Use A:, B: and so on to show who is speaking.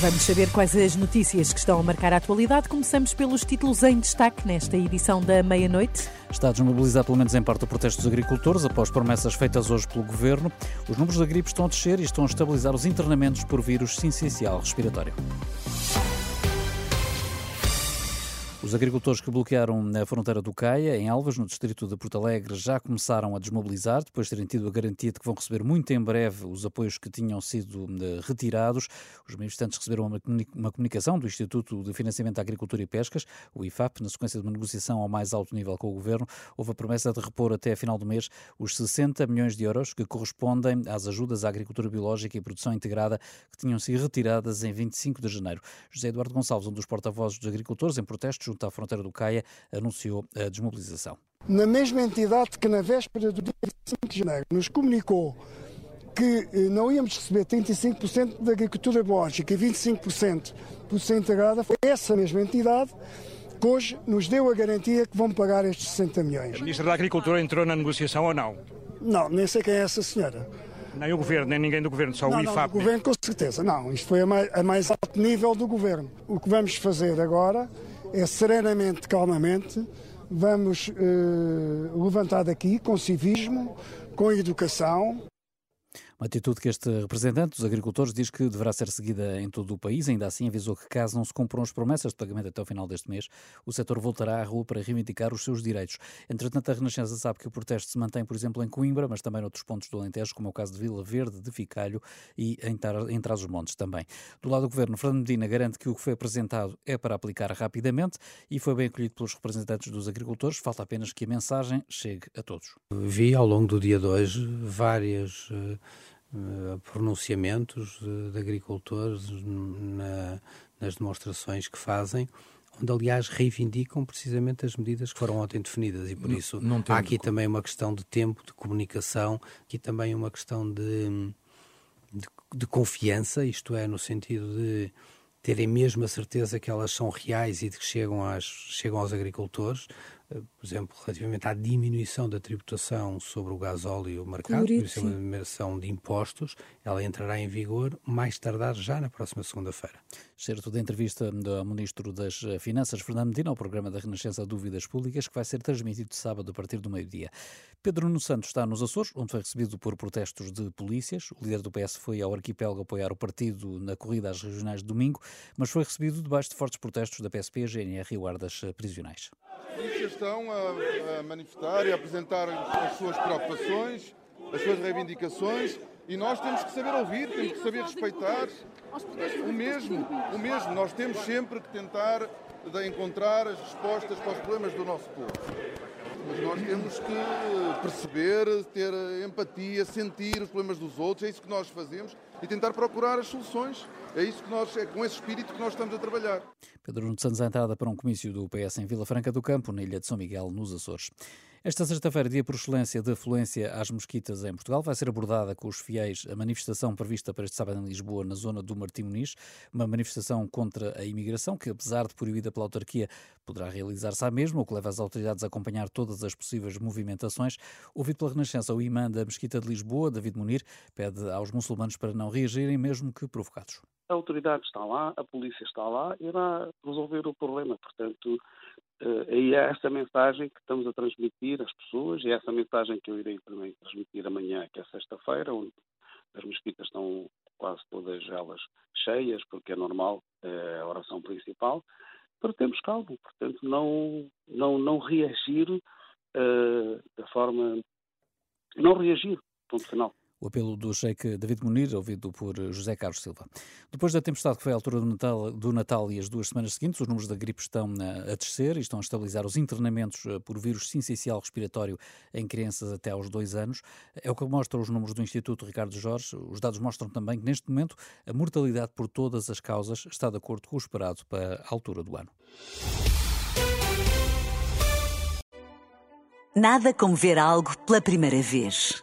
A: Vamos saber quais as notícias que estão a marcar a atualidade. Começamos pelos títulos em destaque nesta edição da meia-noite.
B: A desmobilizar pelo menos em parte o protesto dos agricultores após promessas feitas hoje pelo governo. Os números da gripe estão a descer e estão a estabilizar os internamentos por vírus sincicial respiratório. Os agricultores que bloquearam a fronteira do Caia, em Alvas, no distrito de Porto Alegre, já começaram a desmobilizar, depois de terem tido a garantia de que vão receber muito em breve os apoios que tinham sido eh, retirados. Os manifestantes receberam uma comunicação do Instituto de Financiamento da Agricultura e Pescas, o IFAP, na sequência de uma negociação ao mais alto nível com o governo. Houve a promessa de repor até a final do mês os 60 milhões de euros que correspondem às ajudas à agricultura biológica e produção integrada que tinham sido retiradas em 25 de janeiro. José Eduardo Gonçalves, um dos porta-vozes dos agricultores, em protestos junto à fronteira do Caia, anunciou a desmobilização.
C: Na mesma entidade que na véspera do dia 25 de janeiro nos comunicou que eh, não íamos receber 35% da agricultura biológica e 25% produção integrada, foi essa mesma entidade que hoje nos deu a garantia que vão pagar estes 60 milhões.
D: A Ministra da Agricultura entrou na negociação ou não?
C: Não, nem sei quem é essa senhora.
D: Nem o Governo, nem ninguém do Governo, só
C: não,
D: o IFAP.
C: Não, o Governo com certeza, não. Isto foi a mais, a mais alto nível do Governo. O que vamos fazer agora é serenamente, calmamente, vamos uh, levantar daqui com civismo, com educação,
B: uma atitude que este representante dos agricultores diz que deverá ser seguida em todo o país. Ainda assim, avisou que, caso não se cumpram as promessas de pagamento até o final deste mês, o setor voltará à rua para reivindicar os seus direitos. Entretanto, a Renascença sabe que o protesto se mantém, por exemplo, em Coimbra, mas também noutros pontos do Alentejo, como é o caso de Vila Verde, de Ficalho e em, Trás-os-Montes também. Do lado do governo, Fernando Medina garante que o que foi apresentado é para aplicar rapidamente e foi bem acolhido pelos representantes dos agricultores. Falta apenas que a mensagem chegue a todos.
E: Vi ao longo do dia de hoje várias uh, pronunciamentos de, de agricultores na, nas demonstrações que fazem, onde aliás reivindicam precisamente as medidas que foram ontem definidas. E por isso não, não há aqui de... também uma questão de tempo, de comunicação, aqui também uma questão de, de, de confiança, isto é, no sentido de terem mesmo a certeza que elas são reais e de que chegam, às, chegam aos agricultores, por exemplo, relativamente à diminuição da tributação sobre o gasóleo mercado, por isso é uma diminuição de impostos, ela entrará em vigor mais tardar já na próxima segunda-feira.
B: Certo da entrevista do Ministro das Finanças, Fernando Medina, ao programa da Renascença Dúvidas Públicas, que vai ser transmitido sábado a partir do meio-dia. Pedro Nuno Santos está nos Açores, onde foi recebido por protestos de polícias. O líder do PS foi ao arquipélago apoiar o partido na corrida às regionais de domingo, mas foi recebido debaixo de fortes protestos da PSP, GNR e guardas prisionais
F: polícias estão a, a manifestar e a apresentar as suas preocupações, as suas reivindicações e nós temos que saber ouvir, temos que saber respeitar o mesmo, o mesmo. Nós temos sempre que tentar encontrar as respostas para os problemas do nosso povo. Mas nós temos que perceber, ter empatia, sentir os problemas dos outros, é isso que nós fazemos e tentar procurar as soluções. É isso que nós, é com esse espírito que nós estamos a trabalhar.
B: Pedro Nuno Santos, a entrada para um comício do PS em Vila Franca do Campo, na ilha de São Miguel, nos Açores. Esta sexta-feira, dia por excelência de afluência às mosquitas em Portugal, vai ser abordada com os fiéis a manifestação prevista para este sábado em Lisboa, na zona do Martim Muniz, uma manifestação contra a imigração, que apesar de proibida pela autarquia, poderá realizar-se à mesma, o que leva as autoridades a acompanhar todas as possíveis movimentações. Ouvido pela Renascença, o imã da Mesquita de Lisboa, David Munir, pede aos muçulmanos para não reagirem, mesmo que provocados
G: a autoridade está lá, a polícia está lá, irá resolver o problema. Portanto, uh, aí é essa mensagem que estamos a transmitir às pessoas, e é essa mensagem que eu irei também transmitir amanhã, que é sexta-feira, onde as mesquitas estão quase todas elas cheias, porque é normal, é a oração principal, para termos calma, portanto, não, não, não reagir uh, da forma. Não reagir, ponto final.
B: O apelo do Sheikh David Munir, ouvido por José Carlos Silva. Depois da tempestade que foi à altura do Natal, do Natal e as duas semanas seguintes, os números da gripe estão a descer e estão a estabilizar os internamentos eh, por vírus sincicial respiratório em crianças até aos dois anos. É o que mostram os números do Instituto Ricardo Jorge. Os dados mostram também que, neste momento, a mortalidade por todas as causas está de acordo com o esperado para a altura do ano.
H: Nada como ver algo pela primeira vez.